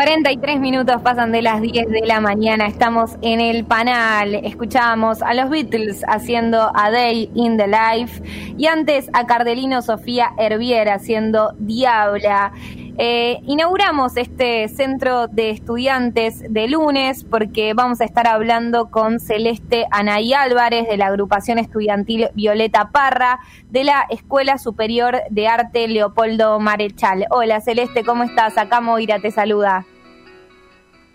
43 minutos pasan de las 10 de la mañana, estamos en el panel, escuchamos a los Beatles haciendo A Day in the Life y antes a Cardelino Sofía Herviera haciendo Diabla. Eh, inauguramos este centro de estudiantes de lunes porque vamos a estar hablando con Celeste Anaí Álvarez de la agrupación estudiantil Violeta Parra de la Escuela Superior de Arte Leopoldo Marechal. Hola Celeste, ¿cómo estás? Acá Moira te saluda.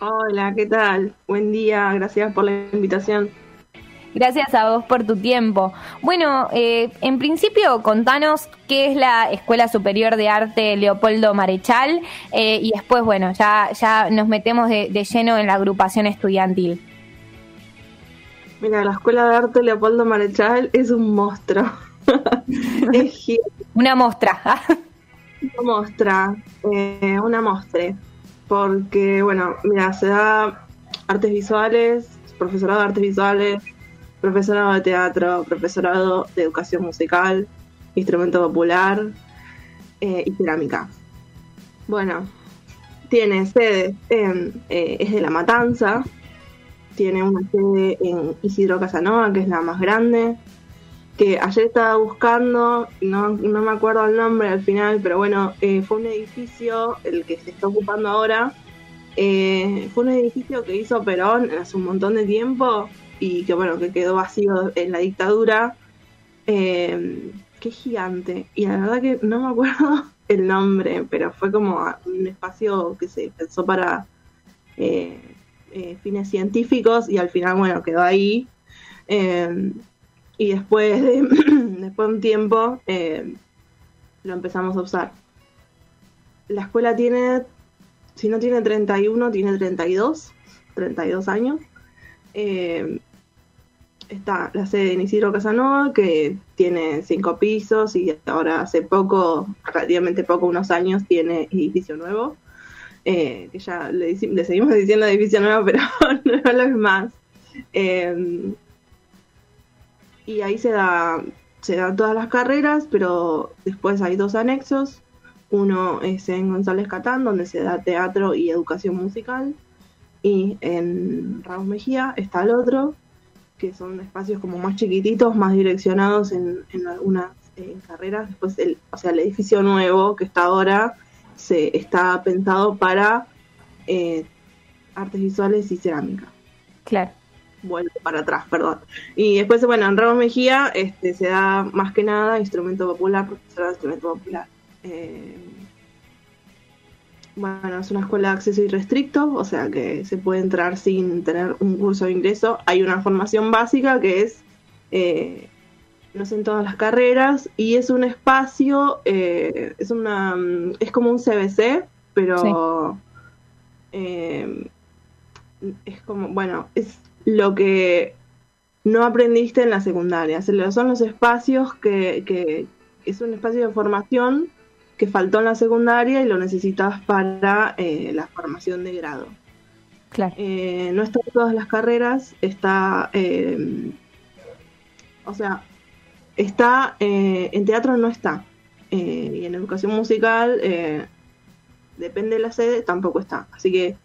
Hola, ¿qué tal? Buen día, gracias por la invitación. Gracias a vos por tu tiempo. Bueno, eh, en principio contanos qué es la Escuela Superior de Arte Leopoldo Marechal eh, y después, bueno, ya, ya nos metemos de, lleno en la agrupación estudiantil. Mira, la Escuela de Arte Leopoldo Marechal es un monstruo. es una mostra. una mostra, eh, una mostre porque, bueno, mira, se da artes visuales, profesorado de artes visuales, profesorado de teatro, profesorado de educación musical, instrumento popular eh, y cerámica. Bueno, tiene sede en, eh, es de La Matanza, tiene una sede en Isidro Casanova, que es la más grande, que ayer estaba buscando, no, no me acuerdo el nombre al final, pero bueno, eh, fue un edificio, el que se está ocupando ahora, eh, fue un edificio que hizo Perón hace un montón de tiempo y que bueno, que quedó vacío en la dictadura. Eh, qué gigante. Y la verdad que no me acuerdo el nombre, pero fue como un espacio que se pensó para fines científicos y al final, bueno, quedó ahí y después de, después de un tiempo eh, lo empezamos a usar. La escuela tiene, si no tiene 31, tiene 32, 32 años. Eh, está la sede de Isidro Casanova, que tiene cinco pisos y ahora hace poco, relativamente poco, unos años, tiene edificio nuevo. Eh, que ya le, le, seguimos diciendo edificio nuevo, pero no lo es más y ahí se da se dan todas las carreras, pero después hay dos anexos. Uno es en González Catán, donde se da teatro y educación musical. Y en Ramos Mejía está el otro, que son espacios como más chiquititos, más direccionados en, algunas carreras. Después, el, o sea, el edificio nuevo que está ahora se está pensado para eh, artes visuales y cerámica. Claro vuelvo para atrás, perdón. Y después, bueno, en Ramos Mejía este, se da más que nada instrumento popular, profesor de instrumento popular. Eh, bueno, es una escuela de acceso irrestricto, o sea que se puede entrar sin tener un curso de ingreso. Hay una formación básica que es, eh, no sé, en todas las carreras, y es un espacio, eh, es una, es como un CBC, pero es como, bueno, es lo que no aprendiste en la secundaria. Son los espacios que, que es un espacio de formación que faltó en la secundaria y lo necesitas para eh, la formación de grado. Claro. Eh, no está en todas las carreras, está, eh, o sea, está, en teatro no está, y en educación musical, depende de la sede, tampoco está. Así que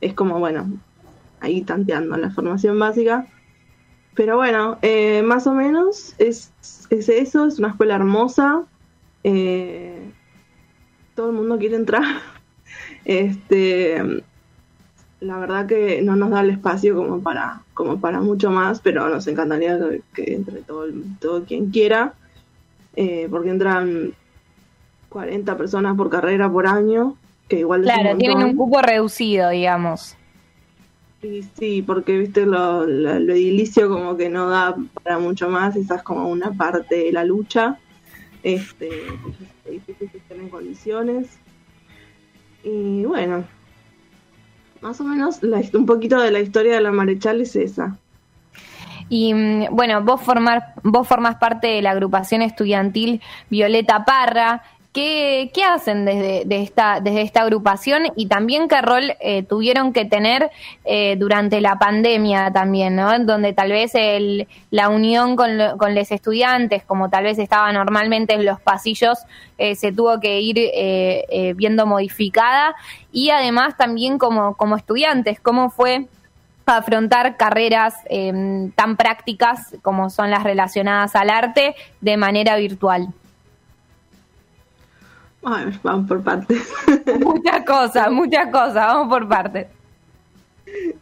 es como, bueno, ahí tanteando la formación básica. Pero bueno, eh, más o menos es, es, eso, es una escuela hermosa. Eh, todo el mundo quiere entrar. Este, la verdad que no nos da el espacio como para, como para mucho más, pero nos encantaría que, entre todo, todo quien quiera, eh, porque entran 40 personas por carrera por año, que igual... Claro, tienen un cupo reducido, digamos. Sí, sí, porque viste lo, lo, edilicio como que no da para mucho más, esa es como una parte de la lucha. Este, edificios estén en condiciones. Y bueno, más o menos un poquito de la historia de la Marechal es esa. Y mm, bueno, vos formar, vos formás parte de la agrupación estudiantil Violeta Parra, ¿Qué, qué hacen desde, esta, desde esta agrupación y también qué rol eh, tuvieron que tener eh, durante la pandemia también, ¿no? Donde tal vez el, la unión con, con los estudiantes, como tal vez estaba normalmente en los pasillos, eh, se tuvo que ir viendo modificada y además también como, como estudiantes, ¿cómo fue? afrontar carreras tan prácticas como son las relacionadas al arte de manera virtual. Vamos por partes. Muchas cosas, muchas cosas, vamos por partes.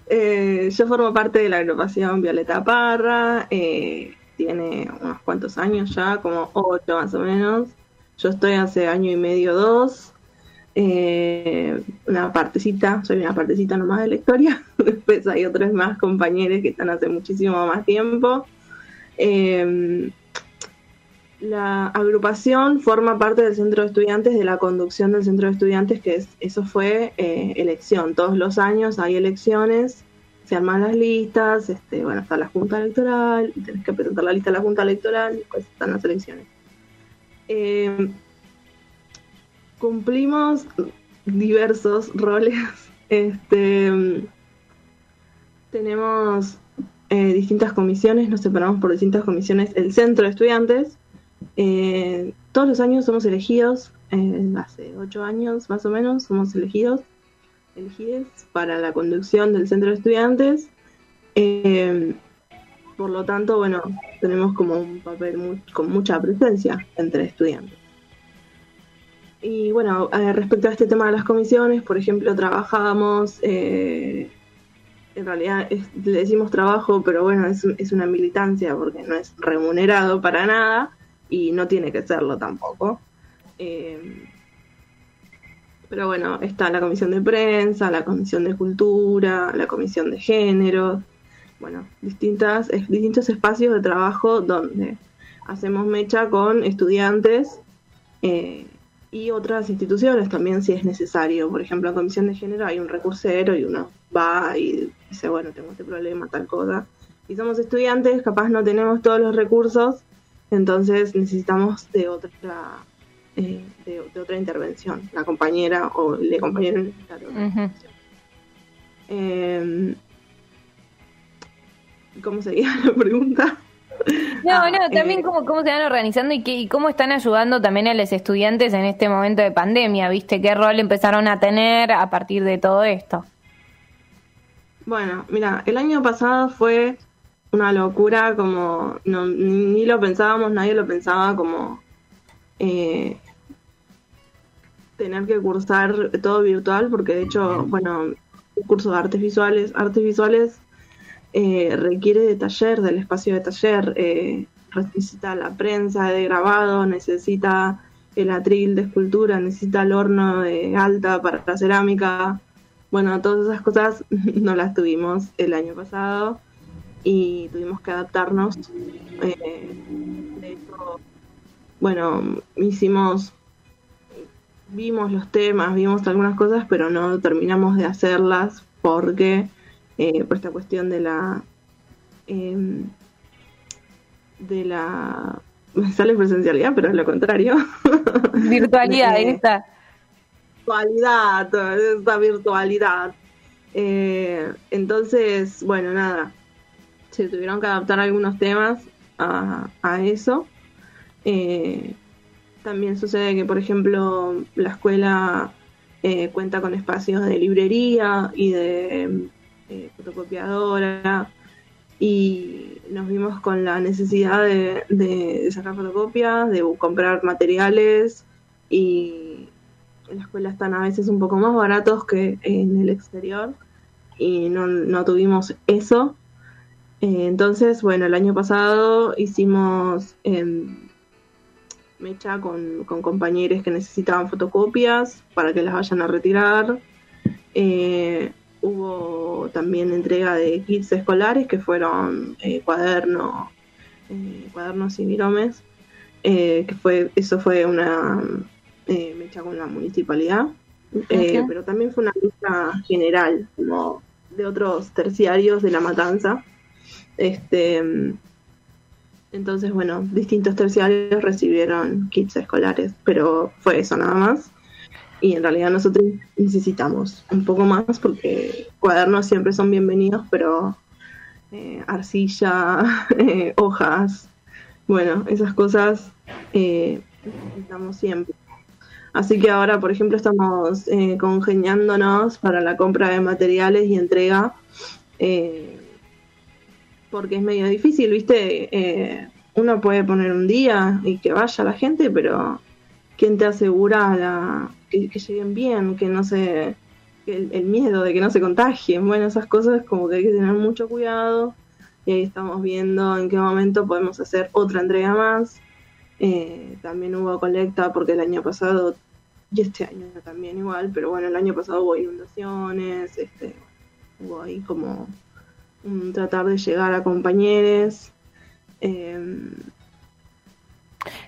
Eh, yo formo parte de la agrupación Violeta Parra, eh, tiene unos cuantos años ya, como ocho más o menos. Yo estoy hace año y medio, dos. Eh, una partecita, soy una partecita nomás de la historia. Después hay otros más compañeros que están hace muchísimo más tiempo. Eh, la agrupación forma parte del centro de estudiantes, de la conducción del centro de estudiantes, que es, eso fue eh, elección. Todos los años hay elecciones, se arman las listas, este, bueno, está la junta electoral, tenés que presentar la lista a la junta electoral, después están las elecciones. Eh, cumplimos diversos roles. Este, tenemos eh, distintas comisiones, nos separamos por distintas comisiones. El centro de estudiantes, eh, todos los años somos elegidos, eh, hace ocho años más o menos, somos elegidos, elegidos para la conducción del centro de estudiantes. por lo tanto, bueno, tenemos como un papel con mucha presencia entre estudiantes. Y bueno, eh, respecto a este tema de las comisiones, por ejemplo, trabajábamos, eh, en realidad le decimos trabajo, pero bueno, es, es, una militancia porque no es remunerado para nada y no tiene que serlo tampoco. Eh, pero bueno, está la comisión de prensa, la comisión de cultura, la comisión de género, bueno, distintas, distintos espacios de trabajo donde hacemos mecha con estudiantes. Eh, y otras instituciones también si es necesario. Por ejemplo, en Comisión de Género hay un recursero y uno va y dice, bueno, tengo este problema, tal cosa. Y somos estudiantes, capaz no tenemos todos los recursos, entonces necesitamos de otra eh, de, otra intervención. La compañera o el compañero necesita otra intervención. Em, ¿Cómo sería la pregunta? No, ah, no, también eh, cómo, cómo se van organizando y, qué, y cómo están ayudando también a los estudiantes en este momento de pandemia, ¿viste? ¿Qué rol empezaron a tener a partir de todo esto? Bueno, mira, el año pasado fue una locura, como no, ni, lo pensábamos, nadie lo pensaba, como eh, tener que cursar todo virtual, porque de hecho, bueno, curso de artes visuales, artes visuales eh, requiere de taller, del espacio de taller, eh, necesita la prensa de grabado, necesita el atril de escultura, necesita el horno de alta para la cerámica. Bueno, todas esas cosas no las tuvimos el año pasado y tuvimos que adaptarnos. Eh, de hecho, bueno, hicimos, vimos los temas, vimos algunas cosas, pero no terminamos de hacerlas porque eh, por esta cuestión de la em, de la me sale presencialidad, pero es lo contrario. Virtualidad, eh, esta. Virtualidad, esta virtualidad. Eh, entonces, bueno, nada, se tuvieron que adaptar algunos temas a, a eso. también sucede que, por ejemplo, la escuela cuenta con espacios de librería y de eh, fotocopiadora y nos vimos con la necesidad de, sacar fotocopias, de comprar materiales y en la escuela están a veces un poco más baratos que en el exterior y no, tuvimos eso. Eh, entonces, bueno, el año pasado hicimos em, mecha con, con compañeros que necesitaban fotocopias para que las vayan a retirar. Eh, Hubo también entrega de kits escolares que fueron eh, cuadernos, eh, cuadernos y miromes, eh, que fue eso fue una mecha con la municipalidad, pero también fue una mecha general, como de otros terciarios de la matanza. Este Entonces, bueno, distintos terciarios recibieron kits escolares, pero fue eso nada más. Y en realidad nosotros necesitamos un poco más porque cuadernos siempre son bienvenidos, pero eh, arcilla, eh, hojas, bueno, esas cosas eh, necesitamos siempre. Así que ahora, por ejemplo, estamos congeniándonos para la compra de materiales y entrega, eh, porque es medio difícil, ¿viste? Eh, uno puede poner un día y que vaya la gente, pero ¿quién te asegura la, que, lleguen bien, que no se... El, el, miedo de que no se contagien? Bueno, esas cosas como que hay que tener mucho cuidado y ahí estamos viendo en qué momento podemos hacer otra entrega más. Eh, también hubo colecta porque el año pasado y este año también igual, pero bueno, el año pasado hubo inundaciones, este, hubo ahí como tratar de llegar a compañeros. Eh,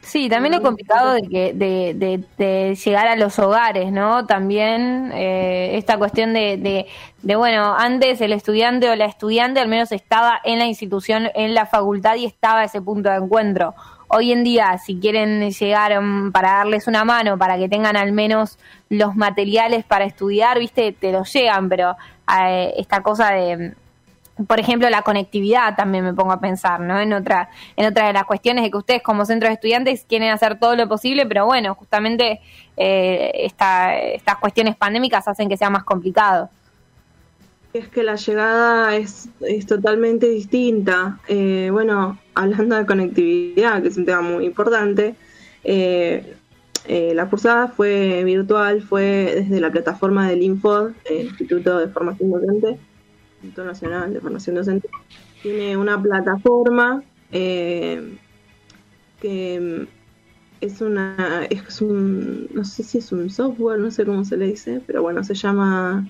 Sí, también es complicado de, que, de, de, de, llegar a los hogares, ¿no? También eh, esta cuestión de, de, de, bueno, antes el estudiante o la estudiante al menos estaba en la institución, en la facultad y estaba ese punto de encuentro. Hoy en día, si quieren llegar um, para darles una mano, para que tengan al menos los materiales para estudiar, viste, te los llegan, pero eh, esta cosa de por ejemplo, la conectividad también me pongo a pensar, ¿no? En otra, en otra de las cuestiones de que ustedes como centro de estudiantes quieren hacer todo lo posible, pero bueno, justamente eh, esta, estas cuestiones pandémicas hacen que sea más complicado. Es que la llegada es, totalmente distinta. Eh, bueno, hablando de conectividad, que es un tema muy importante, eh, eh, la cursada fue virtual, fue desde la plataforma del INFOD, el Instituto de Formación Docente, Instituto Nacional de Formación Docente, tiene una plataforma eh, que es una, es un, no sé si es un software, no sé cómo se le dice, pero bueno, se llama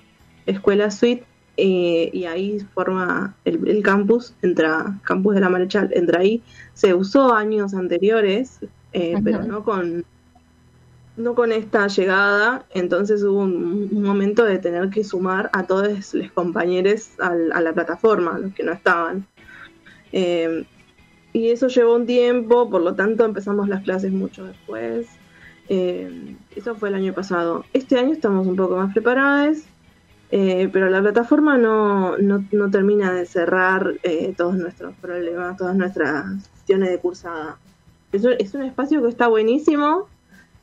Escuela Suite eh, y ahí forma el, el, campus, entra, campus de la Marechal, entra ahí. Se usó años anteriores, eh, pero no con no con esta llegada, entonces hubo un, momento de tener que sumar a todos los compañeros a la plataforma, los que no estaban. Eh, y eso llevó un tiempo, por lo tanto empezamos las clases mucho después. Eh, eso fue el año pasado. Este año estamos un poco más preparados, eh, pero la plataforma no, no, no termina de cerrar todos nuestros problemas, todas nuestras cuestiones de cursada. Es un, es un espacio que está buenísimo,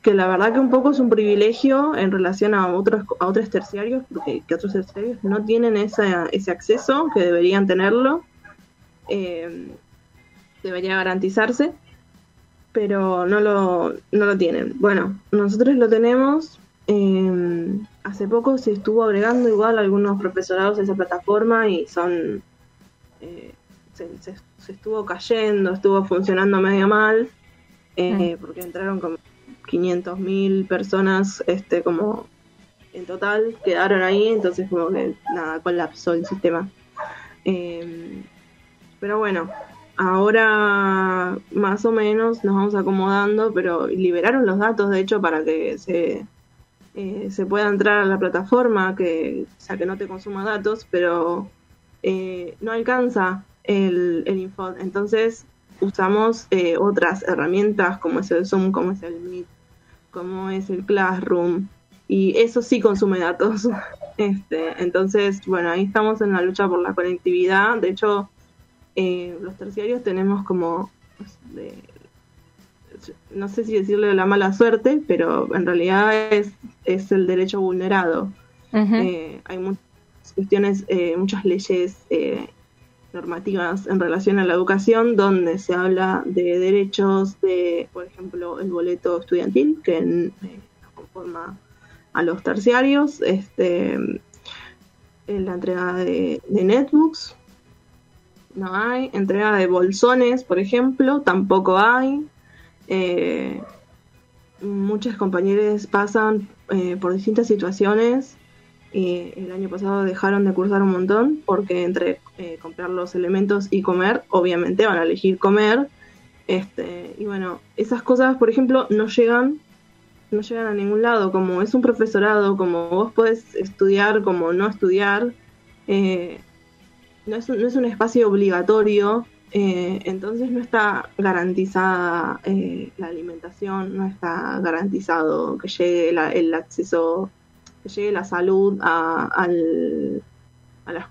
que la verdad que un poco es un privilegio en relación a otros a otros terciarios, porque que otros terciarios no tienen esa, ese acceso, que deberían tenerlo, eh, debería garantizarse, pero no lo, no lo tienen. Bueno, nosotros lo tenemos. Eh, hace poco se estuvo agregando igual algunos profesorados a esa plataforma y son... Eh, se, se, se, estuvo cayendo, estuvo funcionando medio mal, mm. porque entraron como 500.000 personas este como en total quedaron ahí, entonces como que nada, colapsó el sistema. Eh, pero bueno, ahora más o menos nos vamos acomodando, pero liberaron los datos de hecho para que se, eh, se pueda entrar a la plataforma, que, o sea, que no te consuma datos, pero eh, no alcanza el, el info. Entonces usamos eh, otras herramientas como es el Zoom, como es el Meet, como es el Classroom, y eso sí consume datos. Este, entonces, bueno, ahí estamos en la lucha por la conectividad. De hecho, eh, los terciarios tenemos como, de, no sé si decirle la mala suerte, pero en realidad es, es el derecho vulnerado. Uh -huh. eh, hay muchas cuestiones, eh, muchas leyes eh, normativas en relación a la educación donde se habla de derechos de, por ejemplo, el boleto estudiantil que eh, conforma a los terciarios, este, en la entrega de, netbooks, no hay, entrega de bolsones, por ejemplo, tampoco hay. Eh, muchos compañeros pasan eh, por distintas situaciones eh, el año pasado dejaron de cursar un montón porque entre eh, comprar los elementos y comer, obviamente van a elegir comer. Este, y bueno, esas cosas, por ejemplo, no llegan, no llegan a ningún lado. Como es un profesorado, como vos podés estudiar, como no estudiar, eh, no, es un, no es un espacio obligatorio Eh, entonces no está garantizada la alimentación, no está garantizado que llegue el acceso, que llegue la salud a, al,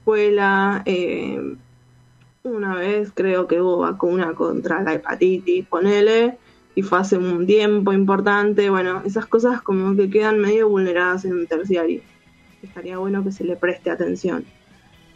escuela. Eh, una vez creo que hubo vacuna contra la hepatitis, ponele, y fue hace un tiempo importante. Bueno, esas cosas como que quedan medio vulneradas en un terciario. Estaría bueno que se le preste atención.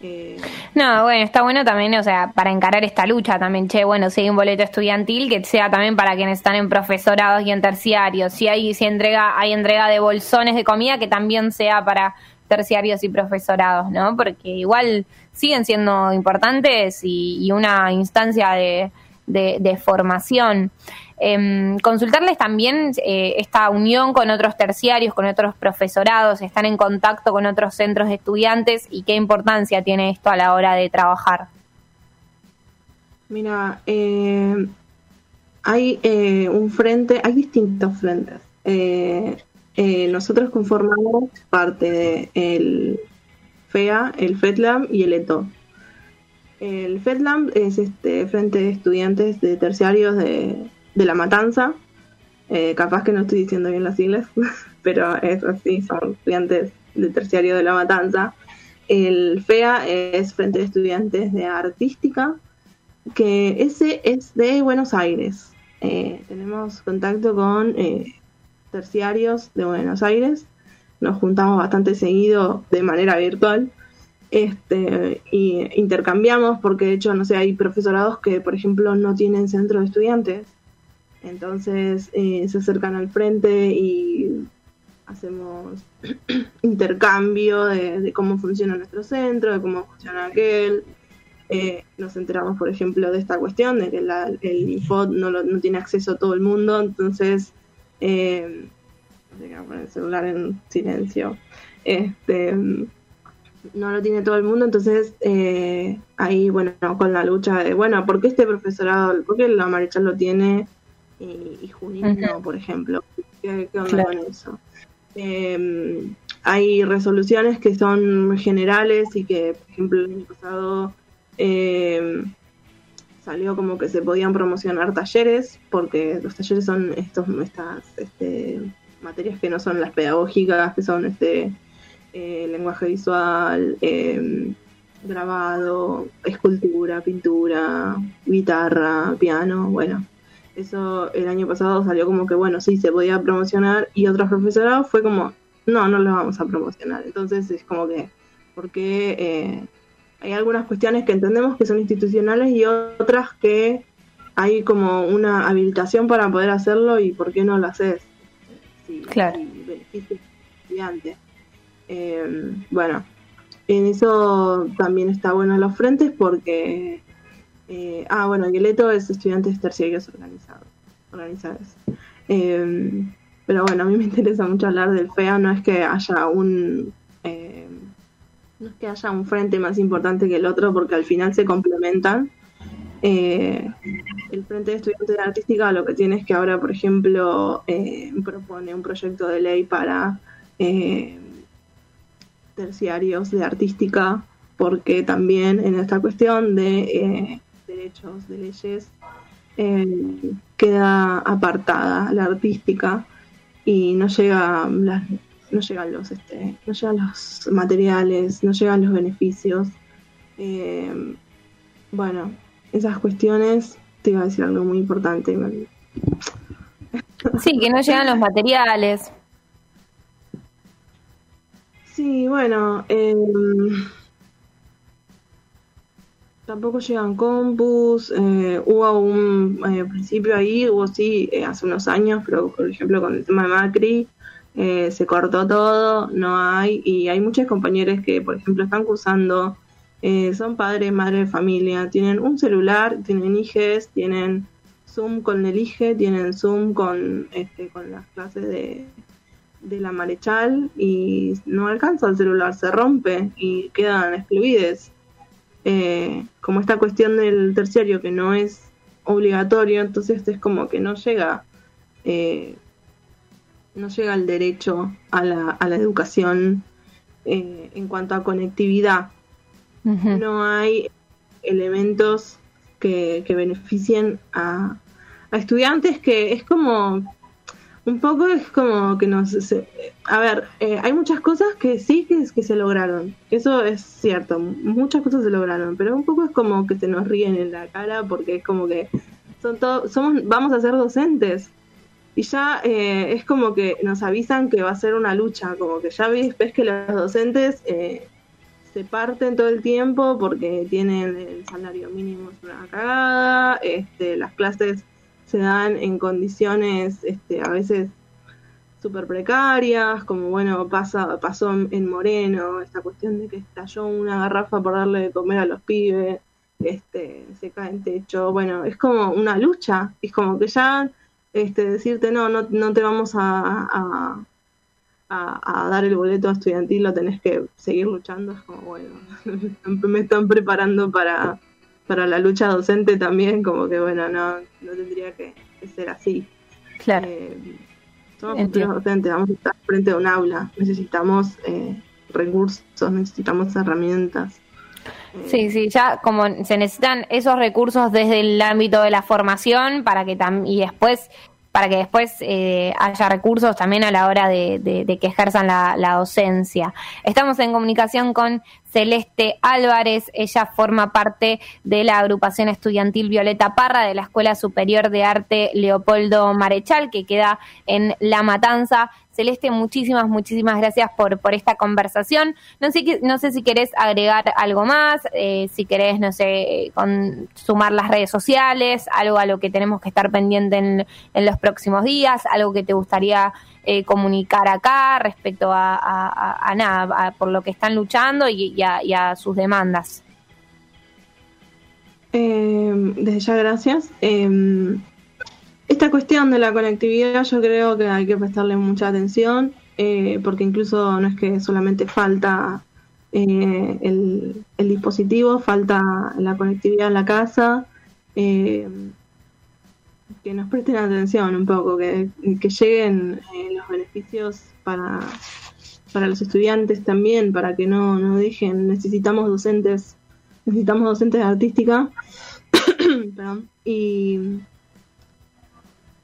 Eh, no, bueno, está bueno también, o sea, para encarar esta lucha también, che, bueno, si hay un boleto estudiantil, que sea también para quienes están en profesorados y en terciarios. Si hay, si entrega, hay entrega de bolsones de comida, que también sea para terciarios y profesorados, ¿no? Porque igual siguen siendo importantes y, una instancia de, formación. Eh, consultarles también eh, esta unión con otros terciarios, con otros profesorados, están en contacto con otros centros de estudiantes y qué importancia tiene esto a la hora de trabajar. Mira, eh, hay eh, un frente, hay distintos frentes. Nosotros conformamos parte del FEA, el FETLAM y el ETO. El FETLAM es este frente de estudiantes de terciarios de de La Matanza. Eh, capaz que no estoy diciendo bien las siglas, pero es así, son estudiantes de terciario de La Matanza. El FEA es Frente de Estudiantes de Artística, que ese es de Buenos Aires. Eh, tenemos contacto con eh, terciarios de Buenos Aires. Nos juntamos bastante seguido de manera virtual este, y intercambiamos porque de hecho, no sé, hay profesorados que, por ejemplo, no tienen centro de estudiantes entonces eh, se acercan al frente y hacemos intercambio de, cómo funciona nuestro centro, de cómo funciona aquel. Eh, nos enteramos, por ejemplo, de esta cuestión, de que el IFOD no, no tiene acceso a todo el mundo, entonces... Eh, voy a poner el celular en silencio. Este, no lo tiene todo el mundo, entonces eh, ahí, bueno, con la lucha de, bueno, ¿por qué este profesorado, por qué la Marechal lo tiene y, Junín por ejemplo. ¿Qué, onda con eso? Em, hay resoluciones que son generales y que, por ejemplo, el año pasado em, salió como que se podían promocionar talleres, porque los talleres son estos, estas este, materias que no son las pedagógicas, que son este eh, lenguaje visual, em, grabado, escultura, pintura, guitarra, piano, bueno, eso el año pasado salió como que, bueno, sí, se podía promocionar y otros profesorados fue como, no, no lo vamos a promocionar. Entonces es como que, porque eh, hay algunas cuestiones que entendemos que son institucionales y otras que hay como una habilitación para poder hacerlo y por qué no lo haces. claro. estudiante. Eh, bueno, en eso también está bueno los frentes porque eh, ah, bueno, Guileto es estudiantes terciarios organizados. organizados. Eh, pero bueno, a mí me interesa mucho hablar del FEA, no es que haya un... Eh, no es que haya un frente más importante que el otro, porque al final se complementan. el Frente de Estudiantes de Artística lo que tiene es que ahora, por ejemplo, propone un proyecto de ley para terciarios de artística, porque también en esta cuestión de derechos, de leyes, eh, queda apartada la artística y no llega no llegan los este, no llegan los materiales, no llegan los beneficios. Eh, bueno, esas cuestiones te iba a decir algo muy importante. Sí, que no llegan los materiales. Sí, bueno, eh, Tampoco llegan compus, eh, hubo un eh, principio ahí, hubo sí, eh, hace unos años, pero por ejemplo con el tema de Macri, se cortó todo, no hay, y hay muchos compañeros que, por ejemplo, están cursando, son padres, madres de familia, tienen un celular, tienen IGES, tienen Zoom con el IGE, tienen Zoom con, este, con las clases de, de la Marechal y no alcanza el celular, se rompe y quedan excluidos eh, como esta cuestión del terciario que no es obligatorio, entonces es como que no llega, eh, no llega el derecho a la, a la educación eh, en cuanto a conectividad. No hay elementos que, beneficien a, estudiantes, que es como, un poco es como que nos... a ver, eh, hay muchas cosas que sí que, que se lograron, eso es cierto, muchas cosas se lograron, pero un poco es como que se nos ríen en la cara porque es como que son todos, somos, vamos a ser docentes, y ya eh, es como que nos avisan que va a ser una lucha, como que ya ves, ves que los docentes eh, se parten todo el tiempo porque tienen el salario mínimo es una cagada, este, las clases se dan en condiciones este, a veces súper precarias, como bueno, pasa, pasó en Moreno, esta cuestión de que estalló una garrafa por darle de comer a los pibes, este, se cae en techo, bueno, es como una lucha, es como que ya este, decirte no, no, no te vamos a, a, dar el boleto estudiantil, lo tenés que seguir luchando, es como, bueno, me están preparando para, para la lucha docente también, como que, bueno, no, no tendría que, ser así. Claro. Eh, somos docentes, vamos a estar frente a un aula, necesitamos eh, recursos, necesitamos herramientas. Sí, sí, ya como se necesitan esos recursos desde el ámbito de la formación para que tam y después para que después eh, haya recursos también a la hora de, que ejerzan la, la, docencia. Estamos en comunicación con Celeste Álvarez, ella forma parte de la agrupación estudiantil Violeta Parra de la Escuela Superior de Arte Leopoldo Marechal, que queda en La Matanza. Celeste, muchísimas, muchísimas gracias por, por esta conversación. No sé, no sé si querés agregar algo más, eh, si querés, no sé, con, sumar las redes sociales, algo a lo que tenemos que estar pendiente en, en los próximos días, algo que te gustaría eh, comunicar acá respecto a, nada, por lo que están luchando y, a, sus demandas. Eh, desde ya, gracias. Eh, esta cuestión de la conectividad yo creo que hay que prestarle mucha atención, eh, porque incluso no es que solamente falta eh, el, dispositivo, falta la conectividad en la casa, eh, que nos presten atención un poco, que, lleguen los beneficios para, para los estudiantes también, para que no, no dejen, necesitamos docentes, necesitamos docentes de artística, y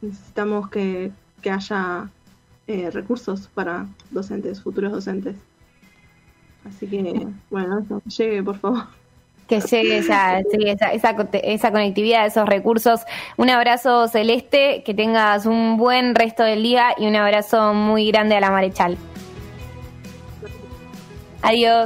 necesitamos que, haya eh, recursos para docentes, futuros docentes. Así que, bueno, que llegue, por favor. Que llegue esa, esa, conectividad, esos recursos. Un abrazo celeste, que tengas un buen resto del día y un abrazo muy grande a la Marechal. Adiós.